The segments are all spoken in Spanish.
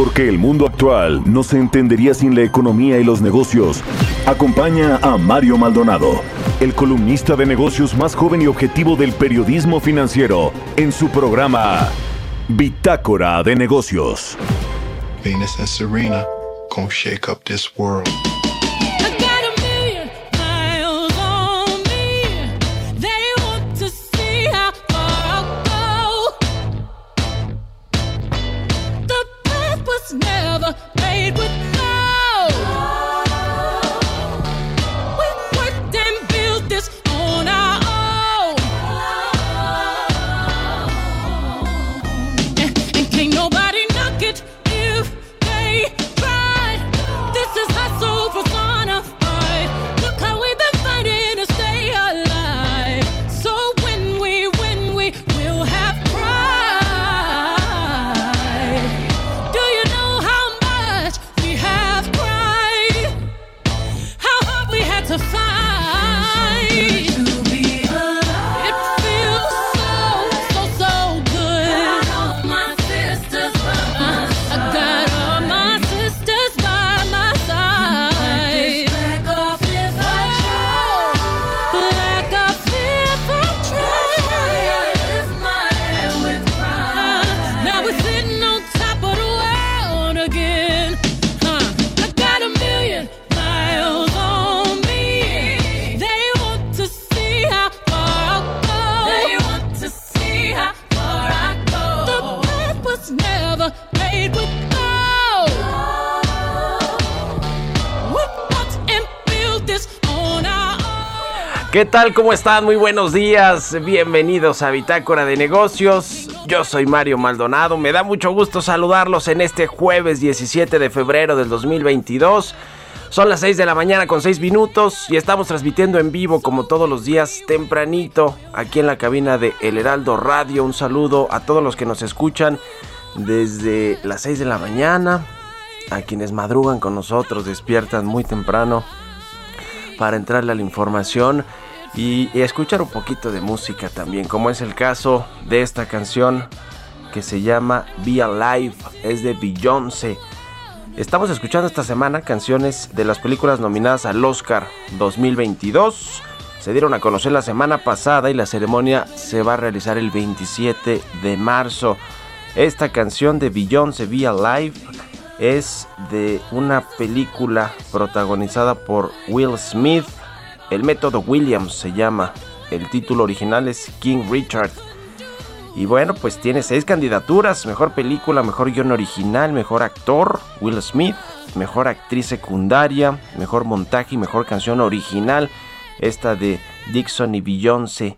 Porque el mundo actual no se entendería sin la economía y los negocios. Acompaña a Mario Maldonado, el columnista de negocios más joven y objetivo del periodismo financiero, en su programa Bitácora de Negocios. Venus and Serena gonna shake up this world. ¿Qué tal? ¿Cómo están? Muy buenos días. Bienvenidos a Bitácora de Negocios. Yo soy Mario Maldonado. Me da mucho gusto saludarlos en este jueves 17 de febrero del 2022. Son las 6 de la mañana con 6 minutos y estamos transmitiendo en vivo como todos los días tempranito aquí en la cabina de El Heraldo Radio. Un saludo a todos los que nos escuchan desde las 6 de la mañana, a quienes madrugan con nosotros, despiertan muy temprano para entrarle a la información y, escuchar un poquito de música también, como es el caso de esta canción que se llama Be Alive, es de Beyoncé. Estamos escuchando esta semana canciones de las películas nominadas al Oscar 2022. Se dieron a conocer la semana pasada y la ceremonia se va a realizar el 27 de marzo. Esta canción de Beyoncé Be Alive es de una película protagonizada por Will Smith. El método Williams se llama. El título original es King Richard. Y bueno, pues tiene seis candidaturas. Mejor película, mejor guion original, mejor actor, Will Smith, mejor actriz secundaria, mejor montaje y mejor canción original. Esta de Dixon y Beyoncé.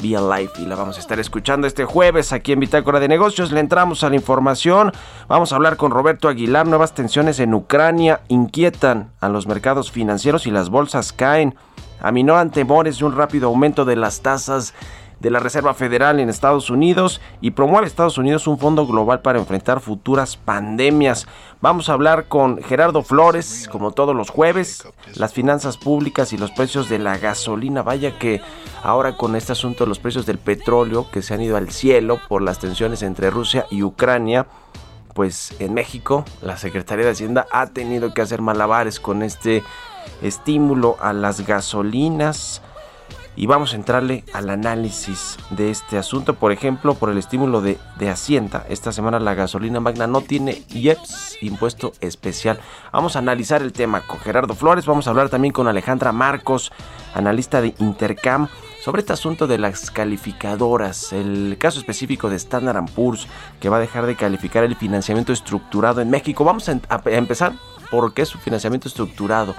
Be Alive y la vamos a estar escuchando este jueves aquí en Bitácora de Negocios. Le entramos a la información. Vamos a hablar con Roberto Aguilar. Nuevas tensiones en Ucrania inquietan a los mercados financieros y las bolsas caen. Aminoran temores de un rápido aumento de las tasas de la Reserva Federal en Estados Unidos y promueve Estados Unidos un fondo global para enfrentar futuras pandemias. Vamos a hablar con Gerardo Flores, como todos los jueves, las finanzas públicas y los precios de la gasolina. Vaya que ahora con este asunto de los precios del petróleo que se han ido al cielo por las tensiones entre Rusia y Ucrania, pues en México la Secretaría de Hacienda ha tenido que hacer malabares con este estímulo a las gasolinas y vamos a entrarle al análisis de este asunto. Por ejemplo, por el estímulo de, de, Hacienda. Esta semana la gasolina magna no tiene IEPS, impuesto especial. Vamos a analizar el tema con Gerardo Flores. Vamos a hablar también con Alejandra Marcos, analista de Intercam, sobre este asunto de las calificadoras. El caso específico de Standard Poor's, que va a dejar de calificar el financiamiento estructurado en México. Vamos a, a empezar por qué es su financiamiento estructurado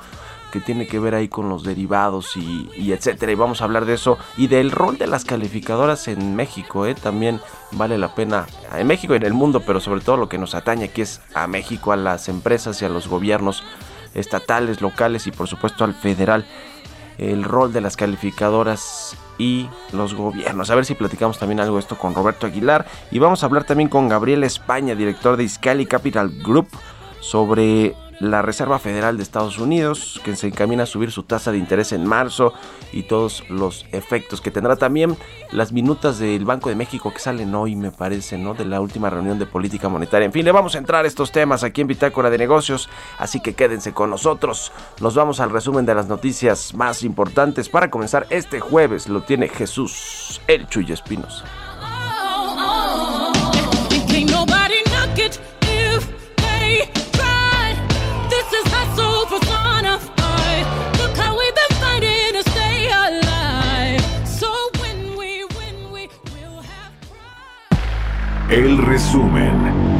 que tiene que ver ahí con los derivados y, etcétera. Y vamos a hablar de eso y del rol de las calificadoras en México. ¿eh? También vale la pena en México y en el mundo, pero sobre todo lo que nos atañe aquí es a México, a las empresas y a los gobiernos estatales, locales y por supuesto al federal. El rol de las calificadoras y los gobiernos. A ver si platicamos también algo de esto con Roberto Aguilar. Y vamos a hablar también con Gabriel España, director de Iscali Capital Group, sobre la Reserva Federal de Estados Unidos, que se encamina a subir su tasa de interés en marzo y todos los efectos que tendrá también las minutas del Banco de México que salen hoy, me parece, ¿no? De la última reunión de política monetaria. En fin, le vamos a entrar a estos temas aquí en Bitácora de Negocios, así que quédense con nosotros. Nos vamos al resumen de las noticias más importantes para comenzar este jueves. Lo tiene Jesús, el Chuy Espinos. El resumen.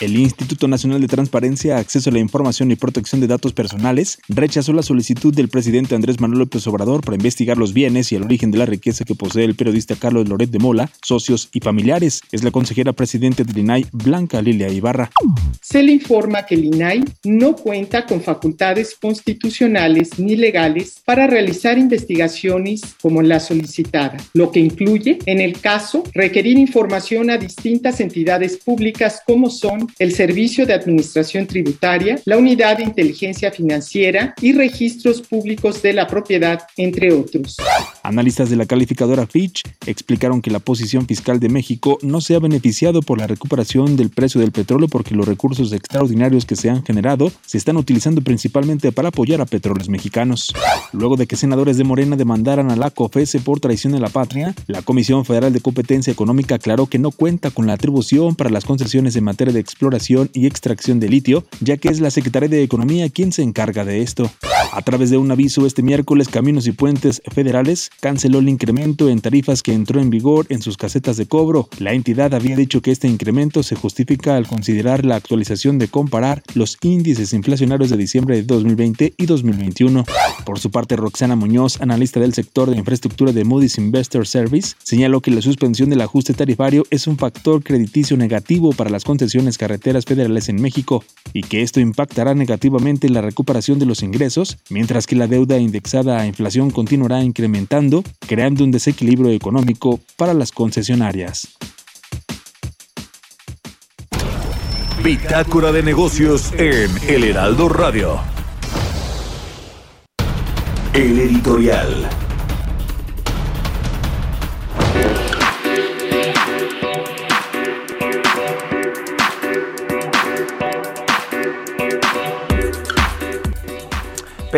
El Instituto Nacional de Transparencia, Acceso a la Información y Protección de Datos Personales rechazó la solicitud del presidente Andrés Manuel López Obrador para investigar los bienes y el origen de la riqueza que posee el periodista Carlos Loret de Mola, socios y familiares. Es la consejera presidente del INAI, Blanca Lilia Ibarra. Se le informa que el no cuenta con facultades constitucionales ni legales para realizar investigaciones como la solicitada, lo que incluye, en el caso, requerir información a distintas entidades públicas como son el Servicio de Administración Tributaria, la Unidad de Inteligencia Financiera y registros públicos de la propiedad, entre otros. Analistas de la calificadora Fitch explicaron que la posición fiscal de México no se ha beneficiado por la recuperación del precio del petróleo porque los recursos extraordinarios que se han generado se están utilizando principalmente para apoyar a petróleos mexicanos. Luego de que senadores de Morena demandaran a la COFESE por traición de la patria, la Comisión Federal de Competencia Económica aclaró que no cuenta con la atribución para las concesiones en materia de exploración y extracción de litio, ya que es la Secretaría de Economía quien se encarga de esto. A través de un aviso este miércoles, Caminos y Puentes Federales canceló el incremento en tarifas que entró en vigor en sus casetas de cobro. La entidad había dicho que este incremento se justifica al considerar la actualización de comparar los índices inflacionarios de diciembre de 2020 y 2021. Por su parte, Roxana Muñoz, analista del sector de infraestructura de Moody's Investor Service, señaló que la suspensión del ajuste tarifario es un factor crediticio negativo para las concesiones carreteras federales en México y que esto impactará negativamente en la recuperación de los ingresos, mientras que la deuda indexada a inflación continuará incrementando, creando un desequilibrio económico para las concesionarias. Bitácora de negocios en El Heraldo Radio. El editorial.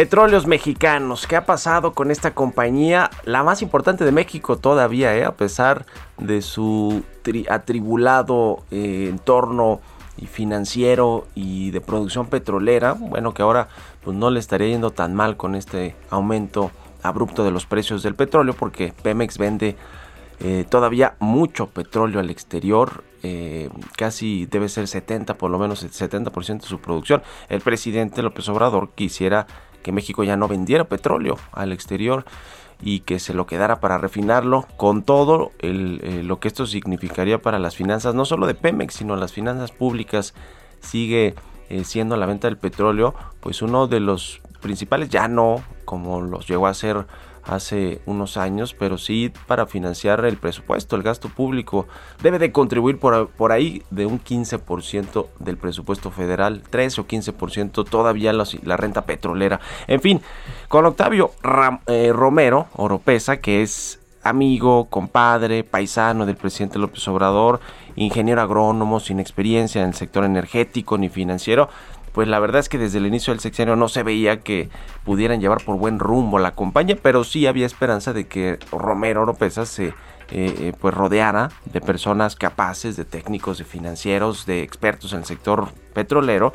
Petróleos Mexicanos, ¿qué ha pasado con esta compañía? La más importante de México todavía, ¿eh? a pesar de su tri- atribulado eh, entorno y financiero y de producción petrolera. Bueno, que ahora pues no le estaría yendo tan mal con este aumento abrupto de los precios del petróleo porque Pemex vende eh, todavía mucho petróleo al exterior, casi debe ser 70, por lo menos el 70% de su producción. El presidente López Obrador quisiera que México ya no vendiera petróleo al exterior y que se lo quedara para refinarlo con todo el, eh, lo que esto significaría para las finanzas, no solo de Pemex, sino las finanzas públicas. Sigue eh, siendo la venta del petróleo, pues uno de los principales, ya no como los llegó a ser hace unos años, pero sí para financiar el presupuesto, el gasto público. Debe de contribuir por, por ahí de un 15% del presupuesto federal, 13 o 15% todavía los- la renta petrolera. En fin, con Octavio eh, Romero Oropesa, que es amigo, compadre, paisano del presidente López Obrador, ingeniero agrónomo sin experiencia en el sector energético ni financiero, pues la verdad es que desde el inicio del sexenio no se veía que pudieran llevar por buen rumbo la compañía, pero sí había esperanza de que Romero Oropesa se eh, eh, pues rodeara de personas capaces, de técnicos, de financieros, de expertos en el sector petrolero,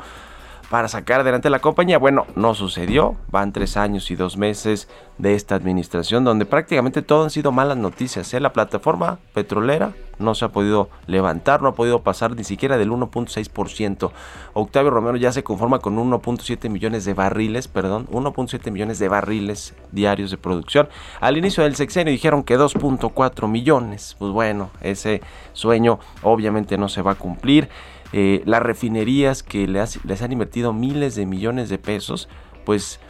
para sacar adelante la compañía. Bueno, no sucedió. Van tres años y dos meses de esta administración donde prácticamente todo han sido malas noticias. ¿eh? La plataforma petrolera no se ha podido levantar, no ha podido pasar ni siquiera del 1.6%. Octavio Romero ya se conforma con 1.7 millones de barriles, perdón, 1.7 millones de barriles diarios de producción. Al inicio del sexenio dijeron que 2.4 millones. Pues bueno, ese sueño obviamente no se va a cumplir. Eh, las refinerías que les, han invertido miles de millones de pesos, pues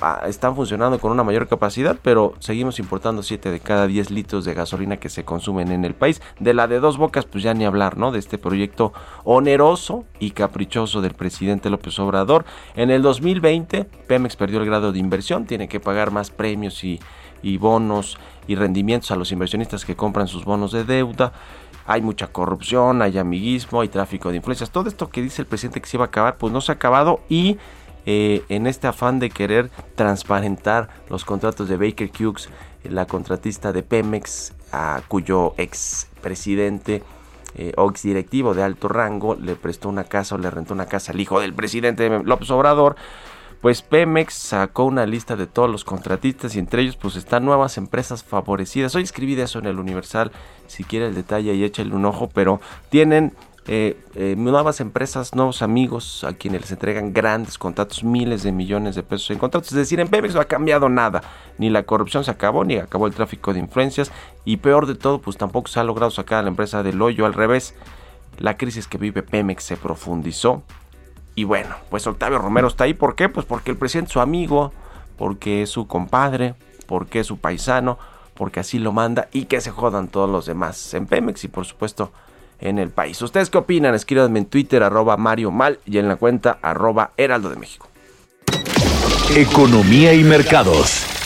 ah, están funcionando con una mayor capacidad, pero seguimos importando 7 de cada 10 litros de gasolina que se consumen en el país. De la de dos bocas, pues ya ni hablar, ¿no? De este proyecto oneroso y caprichoso del presidente López Obrador. En el 2020, Pemex perdió el grado de inversión, tiene que pagar más premios y, y bonos y rendimientos a los inversionistas que compran sus bonos de deuda hay mucha corrupción, hay amiguismo, hay tráfico de influencias. Todo esto que dice el presidente que se iba a acabar, pues no se ha acabado y eh, en este afán de querer transparentar los contratos de Baker Hughes, la contratista de Pemex, a cuyo ex presidente eh, o ex directivo de alto rango le prestó una casa o le rentó una casa al hijo del presidente López Obrador, pues Pemex sacó una lista de todos los contratistas y entre ellos pues están nuevas empresas favorecidas. Hoy escribí de eso en el Universal, si quiere el detalle y échale un ojo, pero tienen eh, eh, nuevas empresas, nuevos amigos a quienes les entregan grandes contratos, miles de millones de pesos en contratos. Es decir, en Pemex no ha cambiado nada. Ni la corrupción se acabó, ni acabó el tráfico de influencias. Y peor de todo, pues tampoco se ha logrado sacar a la empresa del hoyo. Al revés, la crisis que vive Pemex se profundizó y bueno, pues Octavio Romero está ahí. ¿Por qué? Pues porque el presidente es su amigo, porque es su compadre, porque es su paisano, porque así lo manda y que se jodan todos los demás en Pemex y por supuesto en el país. ¿Ustedes qué opinan? Escríbanme en Twitter arroba Mario Mal y en la cuenta arroba Heraldo de México. Economía y mercados.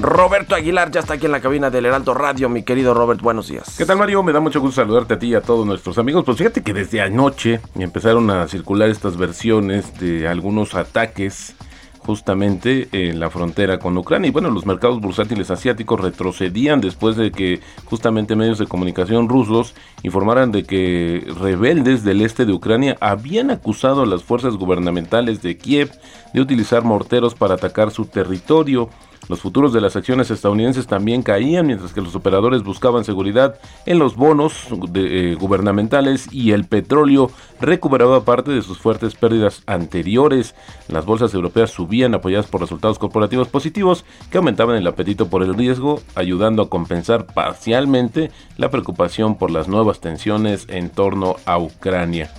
Roberto Aguilar ya está aquí en la cabina del Heraldo Radio. Mi querido Robert, buenos días. ¿Qué tal, Mario? Me da mucho gusto saludarte a ti y a todos nuestros amigos. Pues fíjate que desde anoche empezaron a circular estas versiones de algunos ataques justamente en la frontera con Ucrania. Y bueno, los mercados bursátiles asiáticos retrocedían después de que justamente medios de comunicación rusos informaran de que rebeldes del este de Ucrania habían acusado a las fuerzas gubernamentales de Kiev de utilizar morteros para atacar su territorio. Los futuros de las acciones estadounidenses también caían mientras que los operadores buscaban seguridad en los bonos eh, gubernamentales y el petróleo recuperaba parte de sus fuertes pérdidas anteriores. Las bolsas europeas subían apoyadas por resultados corporativos positivos que aumentaban el apetito por el riesgo, ayudando a compensar parcialmente la preocupación por las nuevas tensiones en torno a Ucrania.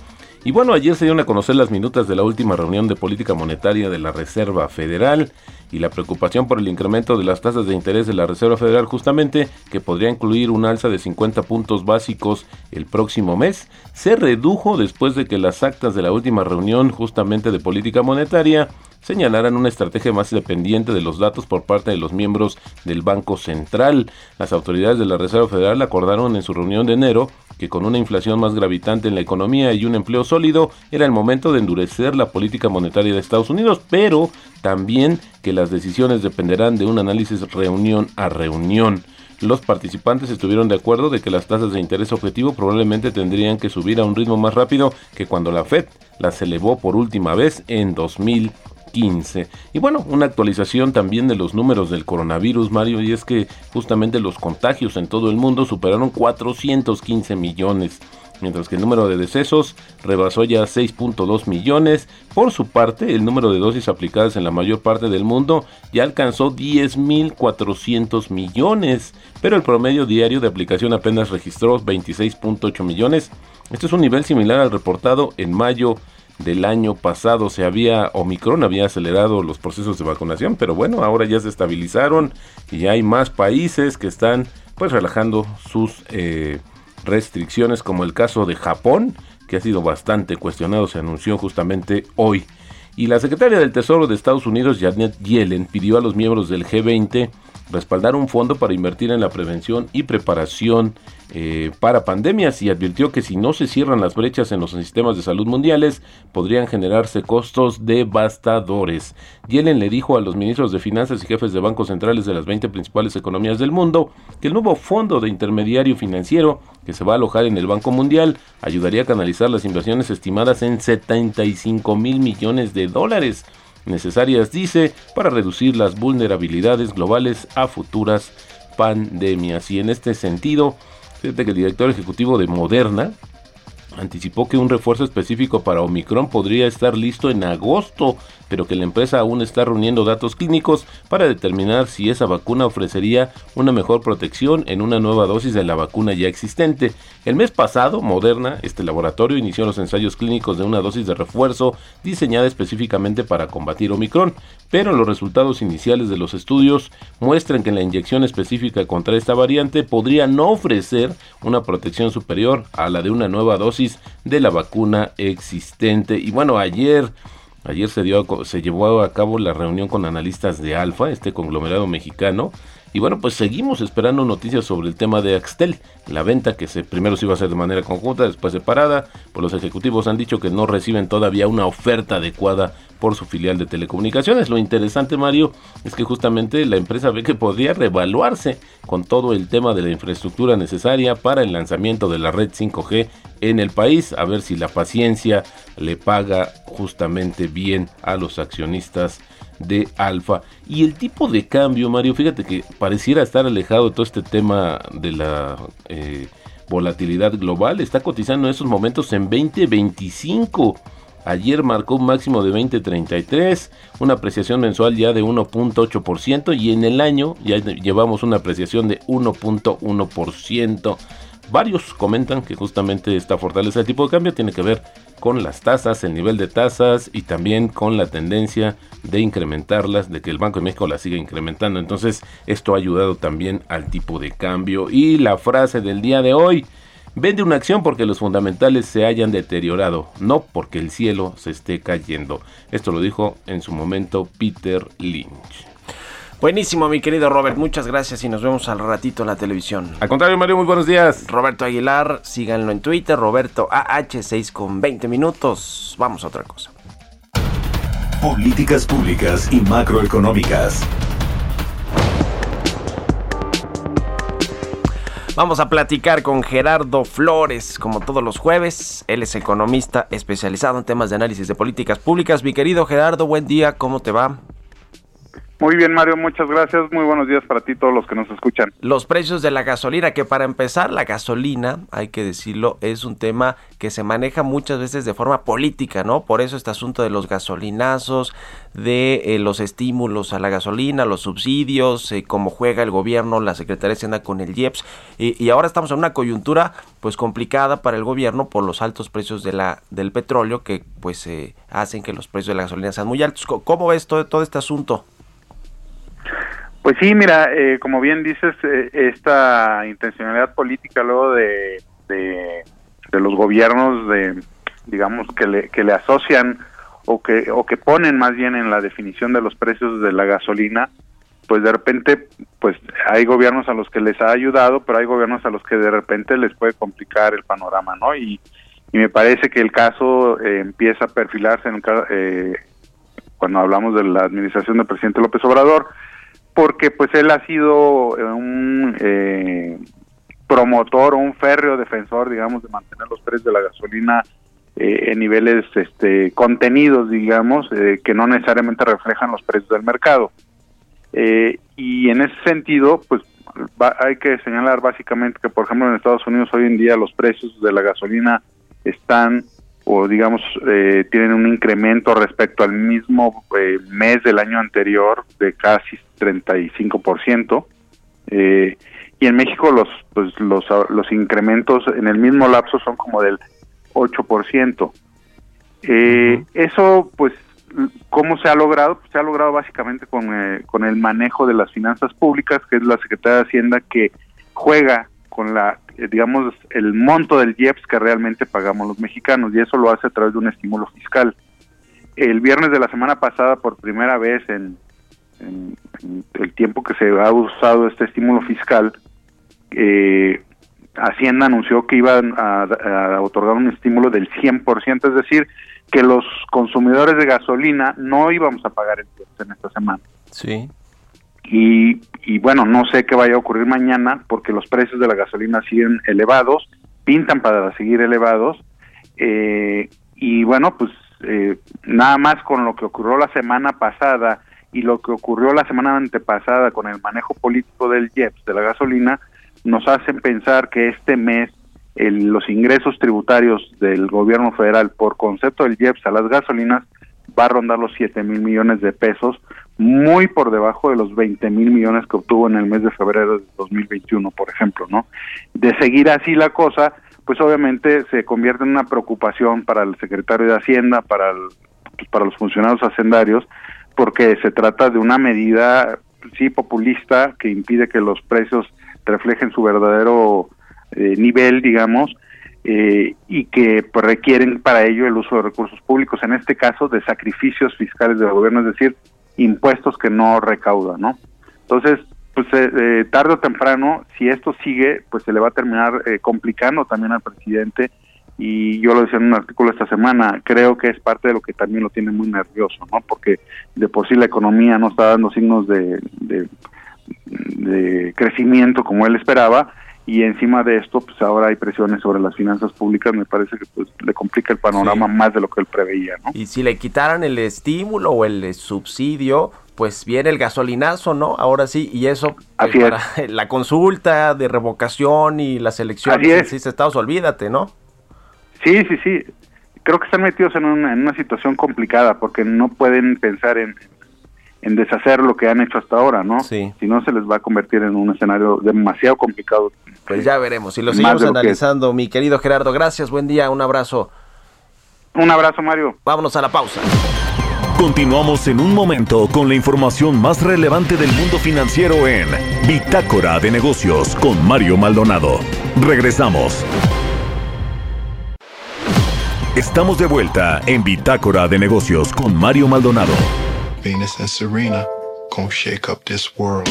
Y bueno, ayer se dieron a conocer las minutas de la última reunión de política monetaria de la Reserva Federal y la preocupación por el incremento de las tasas de interés de la Reserva Federal justamente, que podría incluir un alza de 50 puntos básicos el próximo mes, se redujo después de que las actas de la última reunión justamente de política monetaria señalaran una estrategia más dependiente de los datos por parte de los miembros del Banco Central. Las autoridades de la Reserva Federal acordaron en su reunión de enero que con una inflación más gravitante en la economía y un empleo sólido era el momento de endurecer la política monetaria de Estados Unidos, pero también que las decisiones dependerán de un análisis reunión a reunión. Los participantes estuvieron de acuerdo de que las tasas de interés objetivo probablemente tendrían que subir a un ritmo más rápido que cuando la Fed las elevó por última vez en 2015. Y bueno, una actualización también de los números del coronavirus, Mario, y es que justamente los contagios en todo el mundo superaron 415 millones mientras que el número de decesos rebasó ya 6.2 millones. Por su parte, el número de dosis aplicadas en la mayor parte del mundo ya alcanzó 10.400 millones, pero el promedio diario de aplicación apenas registró 26.8 millones. Este es un nivel similar al reportado en mayo del año pasado se había Omicron había acelerado los procesos de vacunación, pero bueno, ahora ya se estabilizaron y ya hay más países que están pues relajando sus eh, restricciones como el caso de Japón, que ha sido bastante cuestionado, se anunció justamente hoy. Y la secretaria del Tesoro de Estados Unidos, Janet Yellen, pidió a los miembros del G20 respaldar un fondo para invertir en la prevención y preparación eh, para pandemias y advirtió que si no se cierran las brechas en los sistemas de salud mundiales, podrían generarse costos devastadores. Yellen le dijo a los ministros de Finanzas y jefes de bancos centrales de las 20 principales economías del mundo que el nuevo fondo de intermediario financiero que se va a alojar en el Banco Mundial ayudaría a canalizar las inversiones estimadas en 75 mil millones de dólares necesarias, dice, para reducir las vulnerabilidades globales a futuras pandemias. Y en este sentido, Fíjate que el director ejecutivo de Moderna anticipó que un refuerzo específico para Omicron podría estar listo en agosto pero que la empresa aún está reuniendo datos clínicos para determinar si esa vacuna ofrecería una mejor protección en una nueva dosis de la vacuna ya existente. El mes pasado, Moderna, este laboratorio, inició los ensayos clínicos de una dosis de refuerzo diseñada específicamente para combatir Omicron, pero los resultados iniciales de los estudios muestran que la inyección específica contra esta variante podría no ofrecer una protección superior a la de una nueva dosis de la vacuna existente. Y bueno, ayer Ayer se, dio, se llevó a cabo la reunión con analistas de Alfa, este conglomerado mexicano, y bueno, pues seguimos esperando noticias sobre el tema de Axtel, la venta que se, primero se iba a hacer de manera conjunta, después separada. Pues los ejecutivos han dicho que no reciben todavía una oferta adecuada por su filial de telecomunicaciones. Lo interesante, Mario, es que justamente la empresa ve que podría revaluarse con todo el tema de la infraestructura necesaria para el lanzamiento de la red 5G en el país, a ver si la paciencia le paga justamente bien a los accionistas de Alfa. Y el tipo de cambio, Mario, fíjate que pareciera estar alejado de todo este tema de la eh, volatilidad global. Está cotizando en estos momentos en 2025. Ayer marcó un máximo de 20.33, una apreciación mensual ya de 1.8% y en el año ya llevamos una apreciación de 1.1%. Varios comentan que justamente esta fortaleza del tipo de cambio tiene que ver con las tasas, el nivel de tasas y también con la tendencia de incrementarlas, de que el Banco de México las siga incrementando. Entonces esto ha ayudado también al tipo de cambio. Y la frase del día de hoy, vende una acción porque los fundamentales se hayan deteriorado, no porque el cielo se esté cayendo. Esto lo dijo en su momento Peter Lynch. Buenísimo, mi querido Robert. Muchas gracias y nos vemos al ratito en la televisión. Al contrario, Mario, muy buenos días. Roberto Aguilar, síganlo en Twitter, Roberto AH6 con 20 minutos. Vamos a otra cosa. Políticas públicas y macroeconómicas. Vamos a platicar con Gerardo Flores, como todos los jueves. Él es economista especializado en temas de análisis de políticas públicas. Mi querido Gerardo, buen día, ¿cómo te va? Muy bien, Mario, muchas gracias. Muy buenos días para ti, todos los que nos escuchan. Los precios de la gasolina, que para empezar, la gasolina, hay que decirlo, es un tema que se maneja muchas veces de forma política, ¿no? Por eso este asunto de los gasolinazos, de eh, los estímulos a la gasolina, los subsidios, eh, cómo juega el gobierno, la Secretaría de Hacienda con el IEPS. Y, ahora estamos en una coyuntura, pues, complicada para el gobierno por los altos precios de la, del petróleo que, pues, eh, hacen que los precios de la gasolina sean muy altos. ¿Cómo ves todo este asunto? Pues sí, mira, eh, como bien dices, eh, esta intencionalidad política luego de, de, los gobiernos, de digamos que le, que le asocian o que o que ponen más bien en la definición de los precios de la gasolina, pues de repente, pues hay gobiernos a los que les ha ayudado, pero hay gobiernos a los que de repente les puede complicar el panorama, ¿no? Y, me parece que el caso eh, empieza a perfilarse en, eh, cuando hablamos de la administración del presidente López Obrador, porque pues él ha sido eh, un eh, promotor o un férreo defensor, digamos, de mantener los precios de la gasolina eh, en niveles este, contenidos, digamos, que no necesariamente reflejan los precios del mercado. y en ese sentido, pues hay que señalar básicamente que, por ejemplo, en Estados Unidos hoy en día los precios de la gasolina están o digamos eh, tienen un incremento respecto al mismo eh, mes del año anterior de casi 35%. Eh, y en México los pues los, los incrementos en el mismo lapso son como del 8%. Eh, Eso pues ¿cómo se ha logrado? Pues se ha logrado básicamente con, eh, con el manejo de las finanzas públicas, que es la Secretaría de Hacienda que juega con la, eh, digamos, el monto del IEPS que realmente pagamos los mexicanos y eso lo hace a través de un estímulo fiscal. El viernes de la semana pasada, por primera vez en, en, en el tiempo que se ha usado este estímulo fiscal, eh, Hacienda anunció que iban a, a otorgar un estímulo del 100%, es decir, que los consumidores de gasolina no íbamos a pagar el IEPS en esta semana. Sí. Y, y bueno, no sé qué vaya a ocurrir mañana porque los precios de la gasolina siguen elevados, pintan para seguir elevados. eh, y bueno, pues eh, nada más con lo que ocurrió la semana pasada y lo que ocurrió la semana antepasada con el manejo político del IEPS, de la gasolina, nos hacen pensar que este mes el- los ingresos tributarios del gobierno federal por concepto del IEPS a las gasolinas va a rondar los 7 mil millones de pesos, muy por debajo de los 20 mil millones que obtuvo en el mes de febrero de 2021, por ejemplo, ¿no? De seguir así la cosa, pues obviamente se convierte en una preocupación para el secretario de Hacienda, para, pues, para los funcionarios hacendarios, porque se trata de una medida, sí, populista, que impide que los precios reflejen su verdadero eh, nivel, digamos, eh, y que pues, requieren para ello el uso de recursos públicos, en este caso de sacrificios fiscales del gobierno, es decir, impuestos que no recauda, ¿no? Entonces, pues eh, eh, tarde o temprano, si esto sigue, pues se le va a terminar eh, complicando también al presidente y yo lo decía en un artículo esta semana, creo que es parte de lo que también lo tiene muy nervioso, ¿no? Porque de por sí la economía no está dando signos de, de, de crecimiento como él esperaba y encima de esto pues ahora hay presiones sobre las finanzas públicas me parece que pues le complica el panorama más de lo que él preveía no Y si le quitaran el estímulo o el subsidio, pues viene el gasolinazo, ¿no? Ahora sí, y eso pues, Así para la consulta de revocación y las elecciones Así es. en estados, olvídate, ¿no? Sí sí sí creo que están metidos en una, en una situación complicada porque no pueden pensar en en deshacer lo que han hecho hasta ahora, ¿no? Sí. Si no, se les va a convertir en un escenario demasiado complicado. Pues ya veremos. Y lo seguimos que- analizando, mi querido Gerardo. Gracias, buen día, un abrazo. Un abrazo, Mario. Vámonos a la pausa. Continuamos en un momento con la información más relevante del mundo financiero en Bitácora de Negocios con Mario Maldonado. Regresamos. Estamos de vuelta en Bitácora de Negocios con Mario Maldonado. Venus and Serena gonna shake up this world.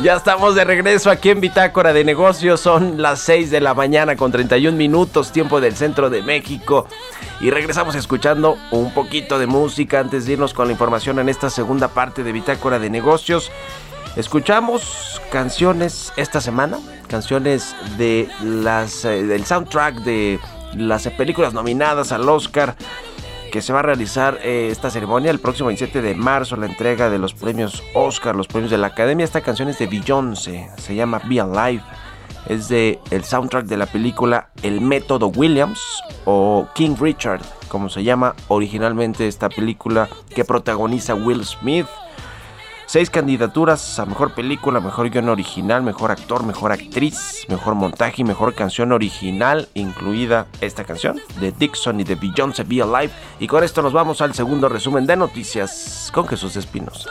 Ya estamos de regreso aquí en Bitácora de Negocios. Son las 6 de la mañana con 31 minutos, tiempo del centro de México. Y regresamos escuchando un poquito de música antes de irnos con la información en esta segunda parte de Bitácora de Negocios. Escuchamos canciones esta semana, canciones de las eh, del soundtrack de las películas nominadas al Oscar que se va a realizar eh, esta ceremonia el próximo 27 de marzo, la entrega de los premios Oscar, los premios de la Academia. Esta canción es de Beyoncé, se llama Be Alive. Es de el soundtrack de la película El Método Williams o King Richard, como se llama originalmente esta película que protagoniza Will Smith. Seis candidaturas a mejor película, mejor guion original, mejor actor, mejor actriz, mejor montaje y mejor canción original, incluida esta canción de Dixon y de Beyoncé Be Alive. Y con esto nos vamos al segundo resumen de noticias con Jesús Espinosa.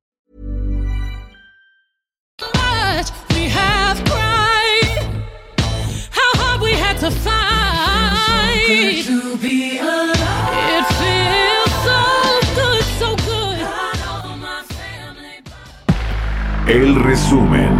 El resumen.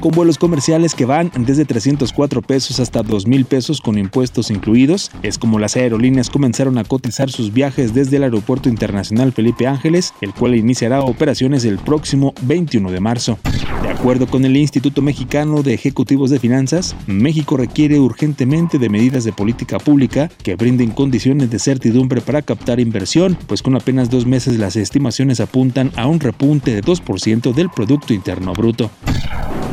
con vuelos comerciales que van desde 304 pesos hasta 2.000 pesos con impuestos incluidos. Es como las aerolíneas comenzaron a cotizar sus viajes desde el Aeropuerto Internacional Felipe Ángeles, el cual iniciará operaciones el próximo 21 de marzo. De acuerdo con el Instituto Mexicano de Ejecutivos de Finanzas, México requiere urgentemente de medidas de política pública que brinden condiciones de certidumbre para captar inversión, pues con apenas dos meses las estimaciones apuntan a un repunte de 2% del Producto Interno Bruto.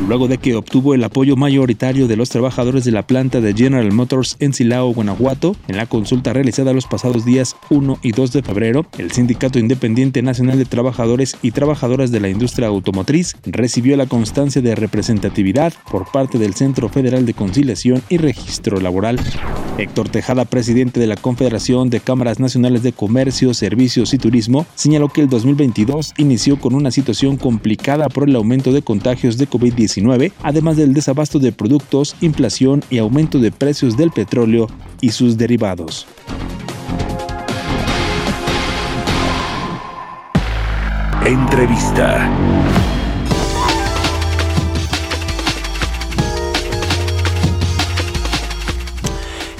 Luego de que obtuvo el apoyo mayoritario de los trabajadores de la planta de General Motors en Silao, Guanajuato, en la consulta realizada los pasados días 1 y 2 de febrero, el Sindicato Independiente Nacional de Trabajadores y Trabajadoras de la Industria Automotriz recibió la constancia de representatividad por parte del Centro Federal de Conciliación y Registro Laboral. Héctor Tejada, presidente de la Confederación de Cámaras Nacionales de Comercio, Servicios y Turismo, señaló que el 2022 inició con una situación complicada por el aumento de contagios de COVID-19 además del desabasto de productos, inflación y aumento de precios del petróleo y sus derivados. Entrevista.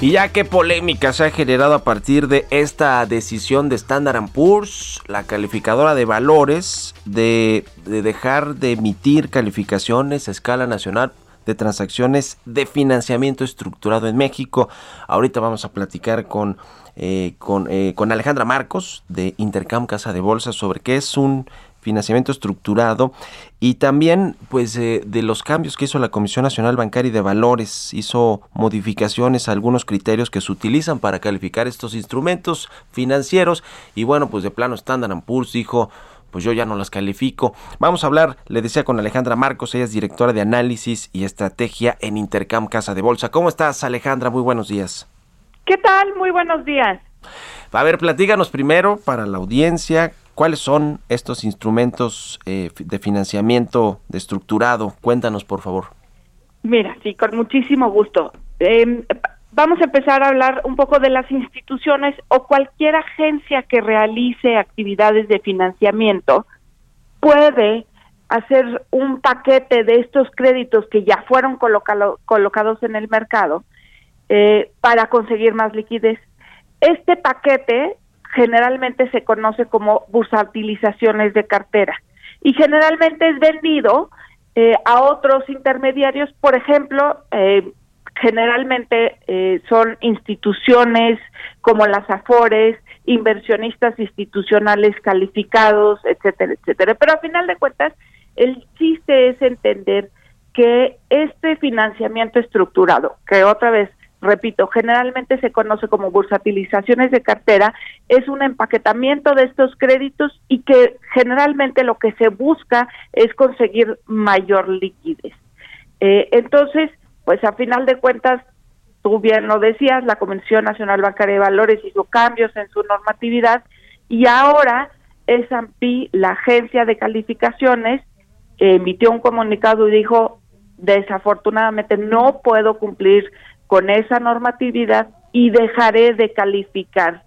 Y ya qué polémica se ha generado a partir de esta decisión de Standard Poor's, la calificadora de valores, de, dejar de emitir calificaciones a escala nacional de transacciones de financiamiento estructurado en México. Ahorita vamos a platicar con, eh, eh, con Alejandra Marcos de Intercam Casa de Bolsa sobre qué es un financiamiento estructurado y también pues eh, de los cambios que hizo la Comisión Nacional Bancaria y de Valores, hizo modificaciones a algunos criterios que se utilizan para calificar estos instrumentos financieros y bueno pues de plano Standard Poor's dijo pues yo ya no las califico. Vamos a hablar, le decía con Alejandra Marcos, ella es directora de análisis y estrategia en Intercam Casa de Bolsa. ¿Cómo estás Alejandra? Muy buenos días. ¿Qué tal? Muy buenos días. A ver, platíganos primero para la audiencia ¿Cuáles son estos instrumentos eh, de financiamiento de estructurado? Cuéntanos, por favor. Mira, sí, con muchísimo gusto. Em, vamos a empezar a hablar un poco de las instituciones o cualquier agencia que realice actividades de financiamiento puede hacer un paquete de estos créditos que ya fueron colocados en el mercado eh, para conseguir más liquidez. Este paquete generalmente se conoce como bursatilizaciones de cartera y generalmente es vendido eh, a otros intermediarios, por ejemplo, eh, generalmente eh, son instituciones como las AFORES, inversionistas institucionales calificados, etcétera, etcétera. Pero a final de cuentas, el chiste es entender que este financiamiento estructurado, que otra vez repito, generalmente se conoce como bursatilizaciones de cartera, es un empaquetamiento de estos créditos y que generalmente lo que se busca es conseguir mayor liquidez. Eh, entonces, pues a final de cuentas, tú bien lo decías, la Comisión Nacional Bancaria de Valores hizo cambios en su normatividad y ahora S&P, la agencia de calificaciones, emitió un comunicado y dijo, desafortunadamente no puedo cumplir con esa normatividad y dejaré de calificar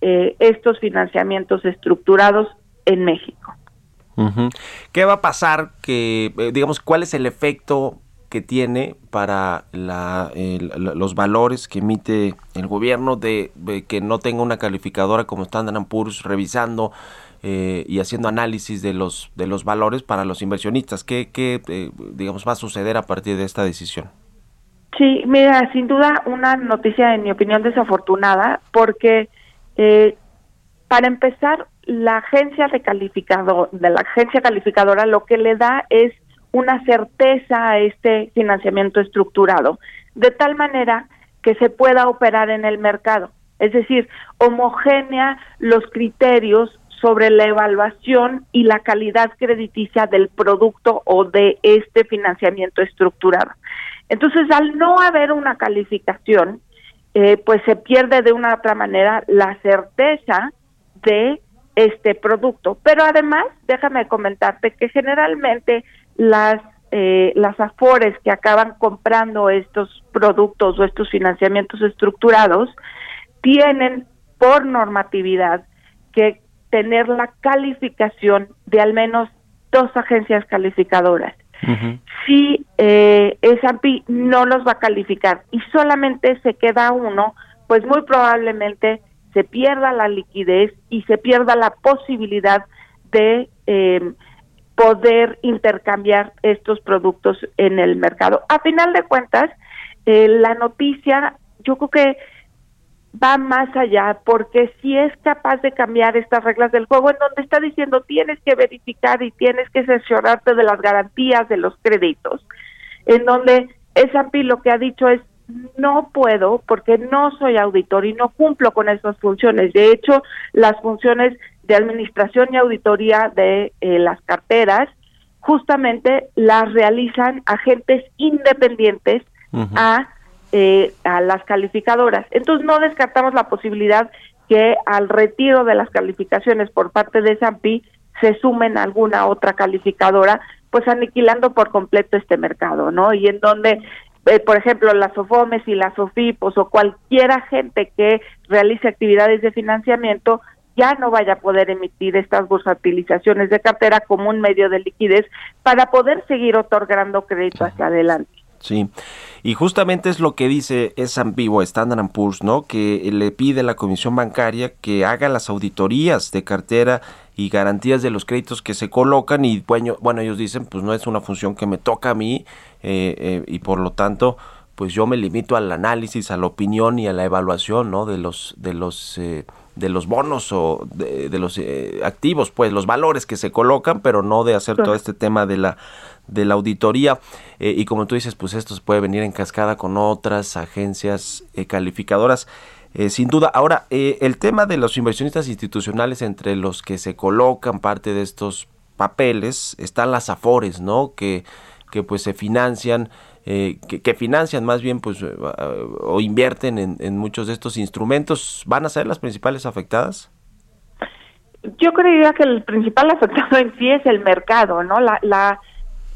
eh, estos financiamientos estructurados en México. ¿Qué va a pasar? Que, eh, digamos, ¿cuál es el efecto que tiene para la, los valores que emite el gobierno de, que no tenga una calificadora como Standard Poor's revisando eh, y haciendo análisis de los de los valores para los inversionistas? ¿Qué, qué digamos va a suceder a partir de esta decisión? Sí, mira, sin duda una noticia, en mi opinión, desafortunada, porque eh, para empezar, la agencia de de la agencia calificadora, lo que le da es una certeza a este financiamiento estructurado, de tal manera que se pueda operar en el mercado. Es decir, homogénea los criterios sobre la evaluación y la calidad crediticia del producto o de este financiamiento estructurado. Entonces, al no haber una calificación, eh, pues se pierde de una otra manera la certeza de este producto. Pero además, déjame comentarte que generalmente las eh, las afores que acaban comprando estos productos o estos financiamientos estructurados tienen por normatividad que tener la calificación de al menos dos agencias calificadoras. Si eh, S&P no los va a calificar y solamente se queda uno, pues muy probablemente se pierda la liquidez y se pierda la posibilidad de eh, poder intercambiar estos productos en el mercado. A final de cuentas, eh, la noticia yo creo que va más allá porque si es capaz de cambiar estas reglas del juego en donde está diciendo tienes que verificar y tienes que cerciorarte de las garantías de los créditos, en donde S&P lo que ha dicho es no puedo porque no soy auditor y no cumplo con esas funciones. De hecho, las funciones de administración y auditoría de eh, las carteras justamente las realizan agentes independientes a eh, a las calificadoras. Entonces no descartamos la posibilidad que al retiro de las calificaciones por parte de S&P se sumen alguna otra calificadora, pues aniquilando por completo este mercado, ¿no? Y en donde, eh, por ejemplo, las SOFOMES y las SOFIPOS o cualquier agente que realice actividades de financiamiento ya no vaya a poder emitir estas bursatilizaciones de cartera como un medio de liquidez para poder seguir otorgando crédito hacia adelante. Sí, y justamente es lo que dice es ambiguo Standard Poor's, ¿no? Que le pide a la Comisión Bancaria que haga las auditorías de cartera y garantías de los créditos que se colocan y bueno, bueno ellos dicen pues no es una función que me toca a mí eh, eh, y por lo tanto pues yo me limito al análisis, a la opinión y a la evaluación, ¿no? De los de los eh, de los bonos o de, los activos, pues los valores que se colocan, pero no de hacer todo este tema de la de la auditoría. Eh, y como tú dices, pues esto se puede venir en cascada con otras agencias eh, calificadoras. Eh, sin duda. Ahora, el tema de los inversionistas institucionales entre los que se colocan parte de estos papeles están las afores, ¿no? Que, que pues se financian, que, que, financian más bien pues o invierten en, en, muchos de estos instrumentos. ¿Van a ser las principales afectadas? Yo creería que el principal afectado en sí es el mercado, ¿no? La, la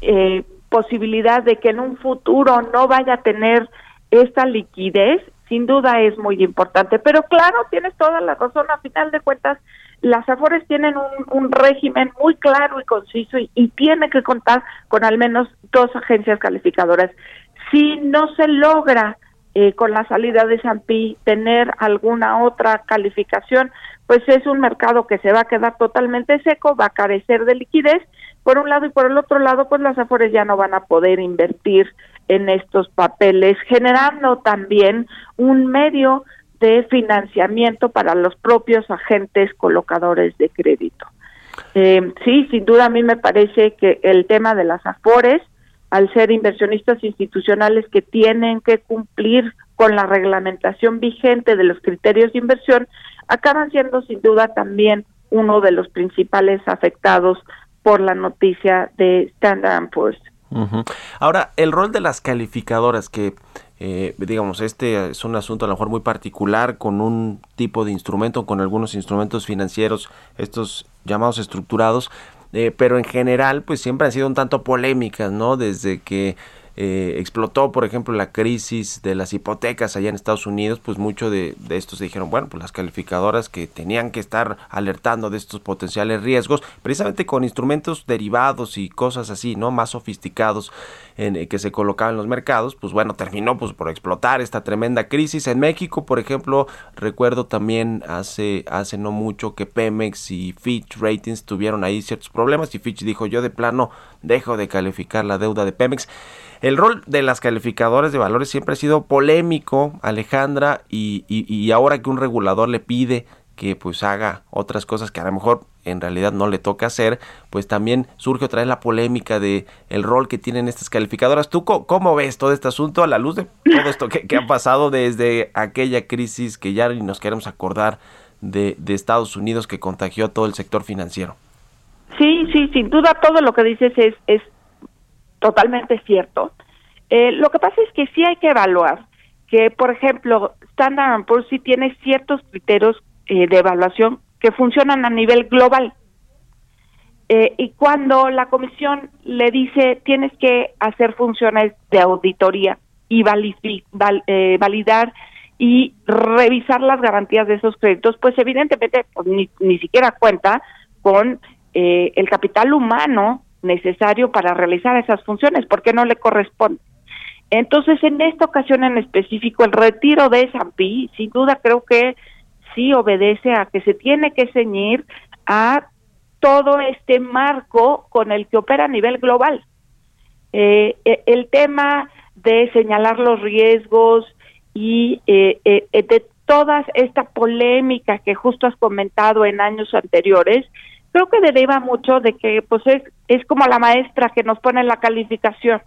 eh, posibilidad de que en un futuro no vaya a tener esta liquidez, sin duda es muy importante. Pero claro, tienes toda la razón, a final de cuentas, las AFORES tienen un, régimen muy claro y conciso y, y, tiene que contar con al menos dos agencias calificadoras. Si no se logra eh, con la salida de Sampi tener alguna otra calificación, pues es un mercado que se va a quedar totalmente seco, va a carecer de liquidez por un lado y por el otro lado, pues las Afores ya no van a poder invertir en estos papeles, generando también un medio de financiamiento para los propios agentes colocadores de crédito. Eh, sí, sin duda a mí me parece que el tema de las Afores, al ser inversionistas institucionales que tienen que cumplir con la reglamentación vigente de los criterios de inversión, acaban siendo sin duda también uno de los principales afectados por la noticia de Standard Poor's. Ahora, el rol de las calificadoras, que eh, digamos, este es un asunto a lo mejor muy particular con un tipo de instrumento, con algunos instrumentos financieros, estos llamados estructurados, eh, pero en general, pues siempre han sido un tanto polémicas, ¿no? Desde que eh, explotó, por ejemplo, la crisis de las hipotecas allá en Estados Unidos, pues mucho de, estos se dijeron, bueno, pues las calificadoras que tenían que estar alertando de estos potenciales riesgos, precisamente con instrumentos derivados y cosas así, ¿no? Más sofisticados en, eh, que se colocaban en los mercados, pues bueno, terminó pues por explotar esta tremenda crisis. En México, por ejemplo, recuerdo también hace, hace no mucho que Pemex y Fitch Ratings tuvieron ahí ciertos problemas y Fitch dijo, yo de plano dejo de calificar la deuda de Pemex. El rol de las calificadoras de valores siempre ha sido polémico, Alejandra, y, ahora que un regulador le pide que pues haga otras cosas que a lo mejor en realidad no le toca hacer, pues también surge otra vez la polémica de el rol que tienen estas calificadoras. ¿Tú cómo ves todo este asunto a la luz de todo esto que, ha pasado desde aquella crisis que ya ni nos queremos acordar de, Estados Unidos que contagió a todo el sector financiero? Sí, sí, sin duda todo lo que dices es, es totalmente cierto. Eh, lo que pasa es que sí hay que evaluar que, por ejemplo, Standard Poor's sí tiene ciertos criterios eh, de evaluación que funcionan a nivel global. Eh, y cuando la comisión le dice tienes que hacer funciones de auditoría y validar y revisar las garantías de esos créditos, pues evidentemente pues, ni, ni siquiera cuenta con eh, el capital humano necesario para realizar esas funciones, porque no le corresponde. Entonces, en esta ocasión en específico, el retiro de S&P, sin duda creo que sí obedece a que se tiene que ceñir a todo este marco con el que opera a nivel global. Eh, e, el tema de señalar los riesgos y eh, eh, de toda esta polémica que justo has comentado en años anteriores, creo que deriva mucho de que pues es, es como la maestra que nos pone la calificación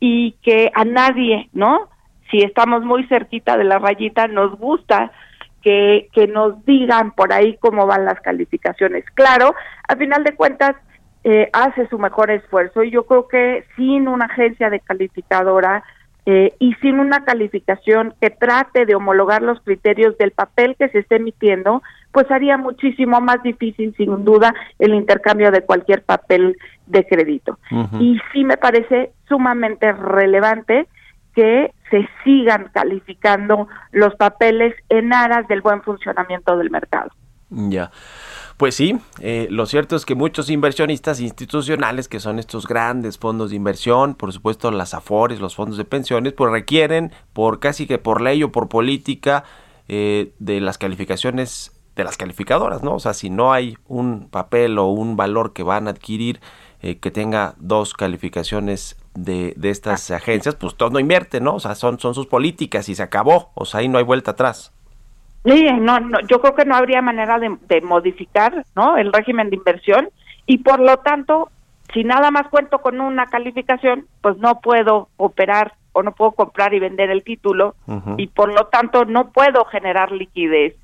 y que a nadie, ¿no? Si estamos muy cerquita de la rayita, nos gusta que, que nos digan por ahí cómo van las calificaciones. Claro, a final de cuentas, eh, hace su mejor esfuerzo y yo creo que sin una agencia de calificadora eh, y sin una calificación que trate de homologar los criterios del papel que se esté emitiendo, pues haría muchísimo más difícil, sin duda, el intercambio de cualquier papel de crédito. Y sí me parece sumamente relevante que se sigan calificando los papeles en aras del buen funcionamiento del mercado. Ya. Pues sí, eh, lo cierto es que muchos inversionistas institucionales, que son estos grandes fondos de inversión, por supuesto las AFORES, los fondos de pensiones, pues requieren por casi que por ley o por política eh, de las calificaciones de las calificadoras, ¿no? O sea, si no hay un papel o un valor que van a adquirir eh, que tenga dos calificaciones de, de estas agencias, pues todo no invierte, ¿no? O sea, son, son sus políticas y se acabó, o sea, ahí no hay vuelta atrás. Sí, no, no, yo creo que no habría manera de, de modificar ¿no? el régimen de inversión y por lo tanto, si nada más cuento con una calificación, pues no puedo operar o no puedo comprar y vender el título y por lo tanto no puedo generar liquidez.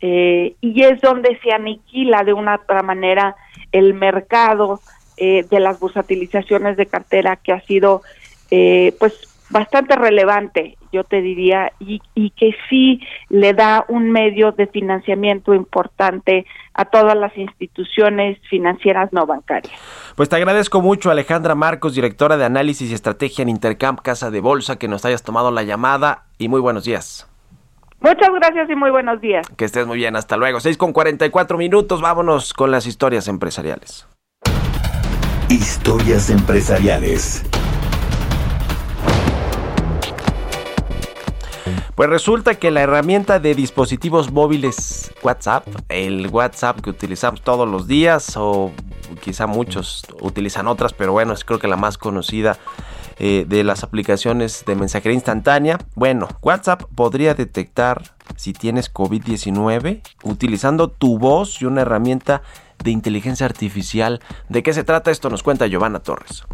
Eh, y es donde se aniquila de una otra manera el mercado eh, de las bursatilizaciones de cartera que ha sido eh, pues bastante relevante, yo te diría, y, y que sí le da un medio de financiamiento importante a todas las instituciones financieras no bancarias. Pues te agradezco mucho, Alejandra Marcos, directora de análisis y estrategia en Intercamp Casa de Bolsa, que nos hayas tomado la llamada y muy buenos días. Muchas gracias y muy buenos días. Que estés muy bien, hasta luego. 6 con 44 minutos, vámonos con las historias empresariales. Historias empresariales. Pues resulta que la herramienta de dispositivos móviles WhatsApp, el WhatsApp que utilizamos todos los días o quizá muchos utilizan otras, pero bueno, es creo que la más conocida eh, de las aplicaciones de mensajería instantánea. Bueno, WhatsApp podría detectar si tienes COVID-19 utilizando tu voz y una herramienta de inteligencia artificial. ¿De qué se trata esto? Nos cuenta Giovanna Torres.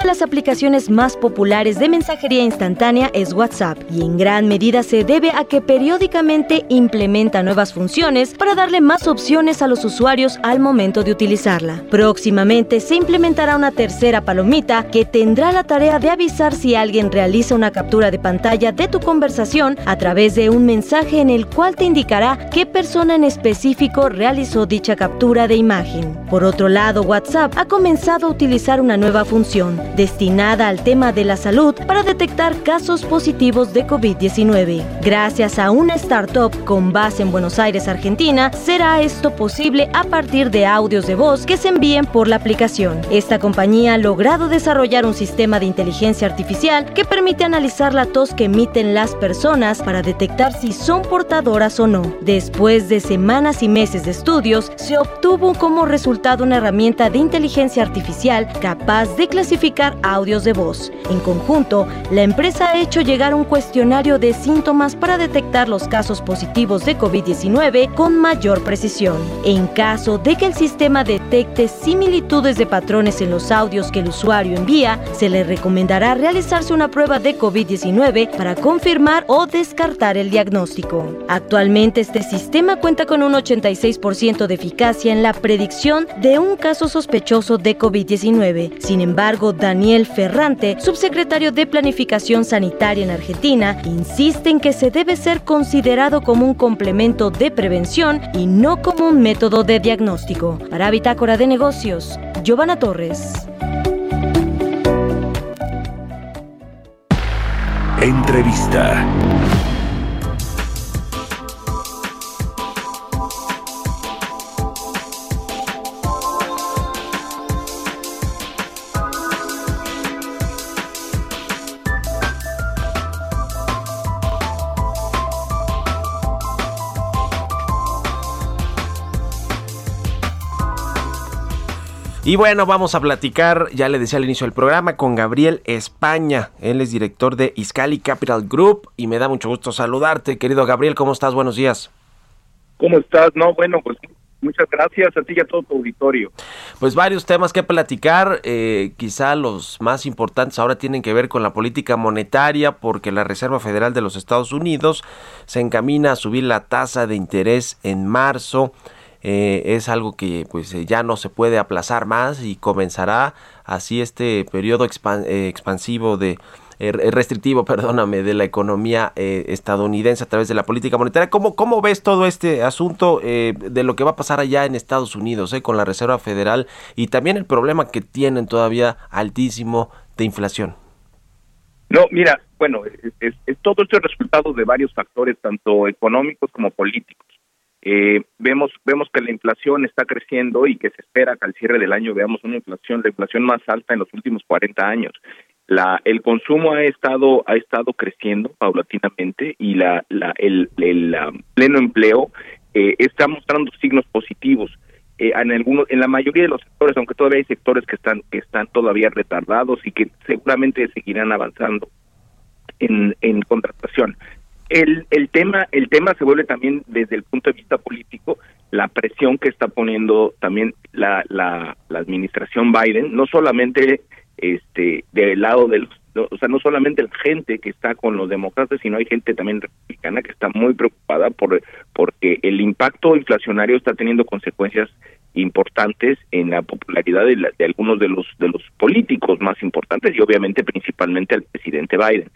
De las aplicaciones más populares de mensajería instantánea es WhatsApp y en gran medida se debe a que periódicamente implementa nuevas funciones para darle más opciones a los usuarios al momento de utilizarla. Próximamente se implementará una tercera palomita que tendrá la tarea de avisar si alguien realiza una captura de pantalla de tu conversación a través de un mensaje en el cual te indicará qué persona en específico realizó dicha captura de imagen. Por otro lado, WhatsApp ha comenzado a utilizar una nueva función destinada al tema de la salud para detectar casos positivos de COVID-19. Gracias a una startup con base en Buenos Aires, Argentina, será esto posible a partir de audios de voz que se envíen por la aplicación. Esta compañía ha logrado desarrollar un sistema de inteligencia artificial que permite analizar la tos que emiten las personas para detectar si son portadoras o no. Después de semanas y meses de estudios, se obtuvo como resultado una herramienta de inteligencia artificial capaz de clasificar audios de voz. En conjunto, la empresa ha hecho llegar un cuestionario de síntomas para detectar los casos positivos de COVID-19 con mayor precisión. En caso de que el sistema detecte similitudes de patrones en los audios que el usuario envía, se le recomendará realizarse una prueba de COVID-19 para confirmar o descartar el diagnóstico. Actualmente este sistema cuenta con un 86% de eficacia en la predicción de un caso sospechoso de COVID-19. Sin embargo, Daniel Ferrante, subsecretario de Planificación Sanitaria en Argentina, insiste en que se debe ser considerado como un complemento de prevención y no como un método de diagnóstico. Para Bitácora de Negocios, Giovanna Torres. Entrevista. Y bueno, vamos a platicar, ya le decía al inicio del programa, con Gabriel España. Él es director de Iscali Capital Group y me da mucho gusto saludarte, querido Gabriel. ¿Cómo estás? Buenos días. ¿Cómo estás? No, bueno, pues muchas gracias a ti y a todo tu auditorio. Pues varios temas que platicar, eh, quizá los más importantes ahora tienen que ver con la política monetaria porque la Reserva Federal de los Estados Unidos se encamina a subir la tasa de interés en marzo. Eh, es algo que pues eh, ya no se puede aplazar más y comenzará así este periodo eh, expansivo de eh, restrictivo, perdóname, de la economía estadounidense a través de la política monetaria. ¿Cómo, cómo ves todo este asunto eh, de lo que va a pasar allá en Estados Unidos con la Reserva Federal y también el problema que tienen todavía altísimo de inflación? No, mira, bueno, es, todo esto es resultado de varios factores, tanto económicos como políticos. Eh, vemos vemos que la inflación está creciendo y que se espera que al cierre del año veamos una inflación, la inflación más alta en los últimos 40 años. La, el consumo ha estado ha estado creciendo paulatinamente y la, la el, el, pleno empleo eh, está mostrando signos positivos eh, en algunos en la mayoría de los sectores aunque todavía hay sectores que están que están todavía retardados y que seguramente seguirán avanzando en, en contratación el, el tema el tema se vuelve también desde el punto de vista político la presión que está poniendo también la, la, la administración Biden no solamente este del lado de los no, o sea no solamente la gente que está con los demócratas sino hay gente también republicana que está muy preocupada por porque el impacto inflacionario está teniendo consecuencias importantes en la popularidad de, la- de algunos de los de los políticos más importantes y obviamente principalmente al presidente Biden.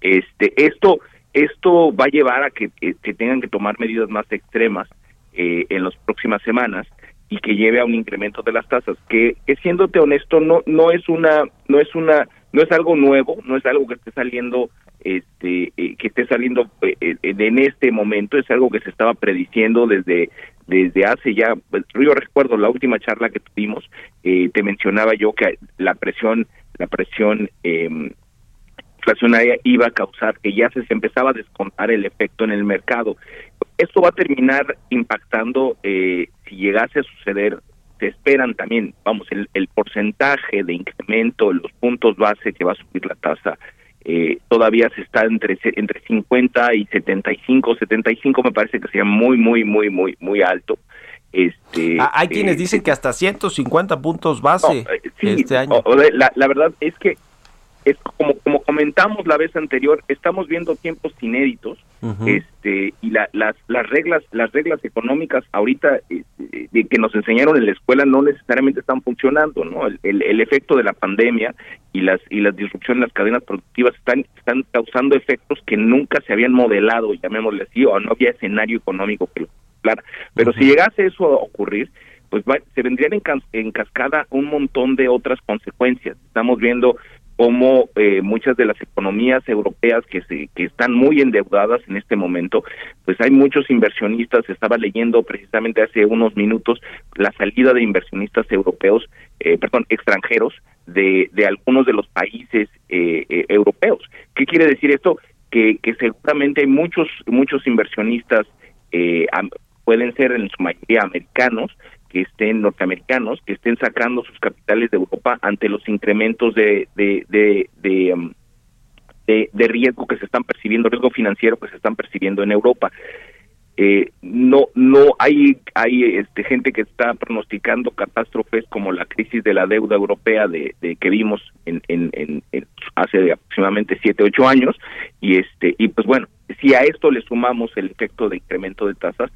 Este esto esto va a llevar a que, que- que tengan que tomar medidas más extremas eh, en las próximas semanas y que lleve a un incremento de las tasas que, que siéndote honesto no no es una no es una no es algo nuevo no es algo que esté saliendo este eh, que esté saliendo eh, eh, en este momento es algo que se estaba prediciendo desde desde hace ya pues, yo recuerdo la última charla que tuvimos eh, te mencionaba yo que la presión la presión eh, inflacionaria iba a causar que ya se, se empezaba a descontar el efecto en el mercado. Esto va a terminar impactando, eh, si llegase a suceder, se esperan también, vamos, el, el porcentaje de incremento, los puntos base que va a subir la tasa, eh, todavía se está entre entre 50 y 75, 75 me parece que sería muy, muy, muy, muy, muy alto. Este, Ah, Hay quienes eh, dicen que hasta 150 puntos base no, eh, sí, este año. la verdad es que es como como comentamos la vez anterior, estamos viendo tiempos inéditos, este y la- las las reglas las reglas económicas ahorita eh, de que nos enseñaron en la escuela no necesariamente están funcionando, ¿no? El, el, el efecto de la pandemia y las y las disrupciones en las cadenas productivas están están causando efectos que nunca se habían modelado, llamémosle así, o no había escenario económico que lo cumplara. Pero si llegase eso a ocurrir, pues va- se vendrían en cascada un montón de otras consecuencias. Estamos viendo cómo eh, muchas de las economías europeas que se que están muy endeudadas en este momento, pues hay muchos inversionistas, estaba leyendo precisamente hace unos minutos la salida de inversionistas europeos, eh, perdón, extranjeros de, de algunos de los países eh, eh, europeos. ¿Qué quiere decir esto? Que, que seguramente hay muchos muchos inversionistas eh, pueden ser en su mayoría americanos que estén norteamericanos que estén sacando sus capitales de Europa ante los incrementos de de um, de- de riesgo que se están percibiendo riesgo financiero que se están percibiendo en Europa. Eh, no no hay hay este gente que está pronosticando catástrofes como la crisis de la deuda europea de, de que vimos en, en, en- en- hace aproximadamente siete ocho años y este y pues bueno si a esto le sumamos el efecto de incremento de tasas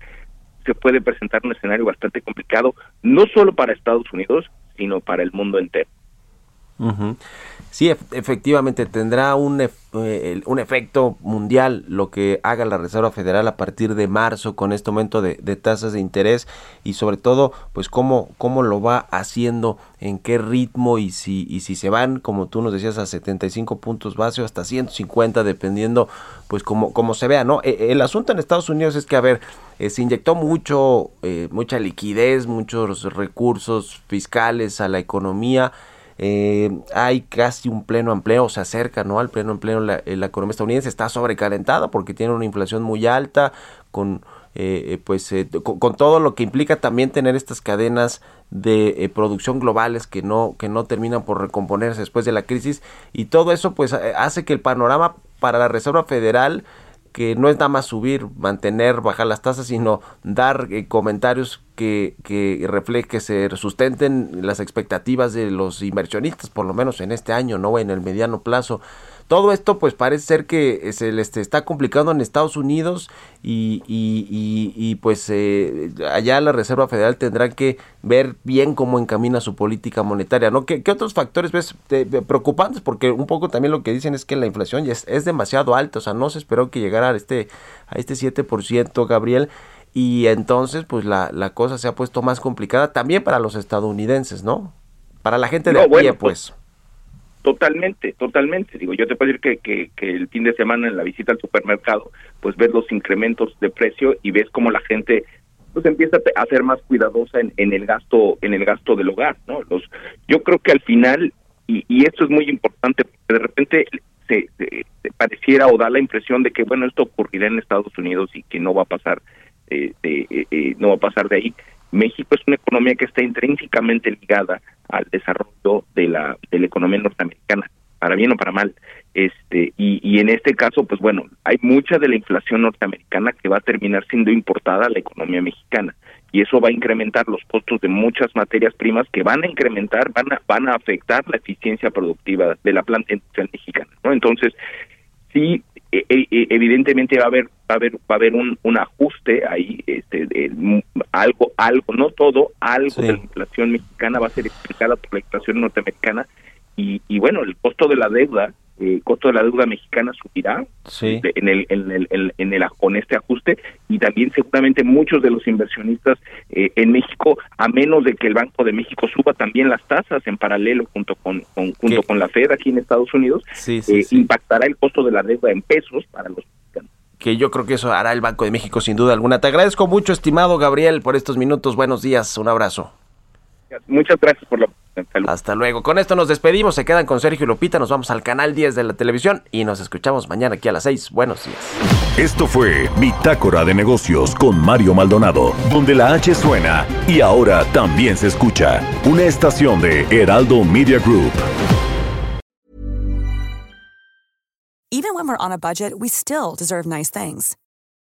se puede presentar un escenario bastante complicado no solo para Estados Unidos sino para el mundo entero Ujú. Sí, ef- efectivamente tendrá un, eh, un efecto mundial lo que haga la Reserva Federal a partir de marzo con este aumento de, tasas de interés y sobre todo pues cómo, cómo lo va haciendo, en qué ritmo y si, y si se van, como tú nos decías, a 75 puntos base o hasta 150 dependiendo pues como, como se vea, ¿no? Eh, El asunto en Estados Unidos es que, a ver, eh, se inyectó mucho, eh, mucha liquidez, muchos recursos fiscales a la economía. Eh, hay casi un pleno empleo, se acerca ¿no? al pleno empleo. La, eh, la economía estadounidense está sobrecalentada porque tiene una inflación muy alta, con eh, eh, pues eh, con, todo lo que implica también tener estas cadenas de eh, producción globales que no que no terminan por recomponerse después de la crisis y todo eso pues hace que el panorama para la Reserva Federal que no es nada más subir, mantener, bajar las tasas, sino dar eh, comentarios que, que reflejen, que se sustenten las expectativas de los inversionistas, por lo menos en este año, no en el mediano plazo. Todo esto pues parece ser que se les está complicando en Estados Unidos y, y, y, y, pues eh, allá la Reserva Federal tendrá que ver bien cómo encamina su política monetaria, ¿no? ¿Qué, qué otros factores ves eh, preocupantes? Porque un poco también lo que dicen es que la inflación ya es, es demasiado alta, o sea, no se esperó que llegara a este, a este 7%, Gabriel, y entonces pues la, la cosa se ha puesto más complicada también para los estadounidenses, ¿no? Para la gente de No, a pie, bueno, pues. Totalmente, totalmente. Digo, yo te puedo decir que, que, que el fin de semana en la visita al supermercado, pues ves los incrementos de precio y ves cómo la gente pues empieza a ser más cuidadosa en, en el gasto en el gasto del hogar, ¿no? Los, yo creo que al final y, y esto es muy importante, porque de repente se, se- pareciera o da la impresión de que bueno esto ocurrirá en Estados Unidos y que no va a pasar eh, de- eh, eh, no va a pasar de ahí. México es una economía que está intrínsecamente ligada al desarrollo de la de la economía norteamericana, para bien o para mal. Este y, y en este caso, pues bueno, hay mucha de la inflación norteamericana que va a terminar siendo importada a la economía mexicana y eso va a incrementar los costos de muchas materias primas que van a incrementar, van a van a afectar la eficiencia productiva de la planta industrial mexicana, ¿no? Entonces, sí evidentemente va a haber va a haber va a haber un, un ajuste ahí este de- m- algo algo no todo algo de la inflación mexicana va a ser explicada por la inflación norteamericana y, y bueno el costo de la deuda eh, el costo de la deuda mexicana subirá Sí. en el, en el, en, en el con este ajuste y también seguramente muchos de los inversionistas eh, en México a menos de que el Banco de México suba también las tasas en paralelo junto con, con- junto con la Fed aquí en Estados Unidos Sí, sí, eh, impactará el costo de la deuda en pesos para los que yo creo que eso hará el Banco de México sin duda alguna. Te agradezco mucho, estimado Gabriel, por estos minutos. Buenos días, un abrazo. Muchas gracias por la Hasta luego. Con esto nos despedimos. Se quedan con Sergio y Lupita. Nos vamos al canal 10 de la televisión y nos escuchamos mañana aquí a las 6. Buenos días. Esto fue Bitácora de Negocios con Mario Maldonado, donde la H suena y ahora también se escucha. Una estación de Heraldo Media Group. Even when we're on a budget, we still deserve nice things.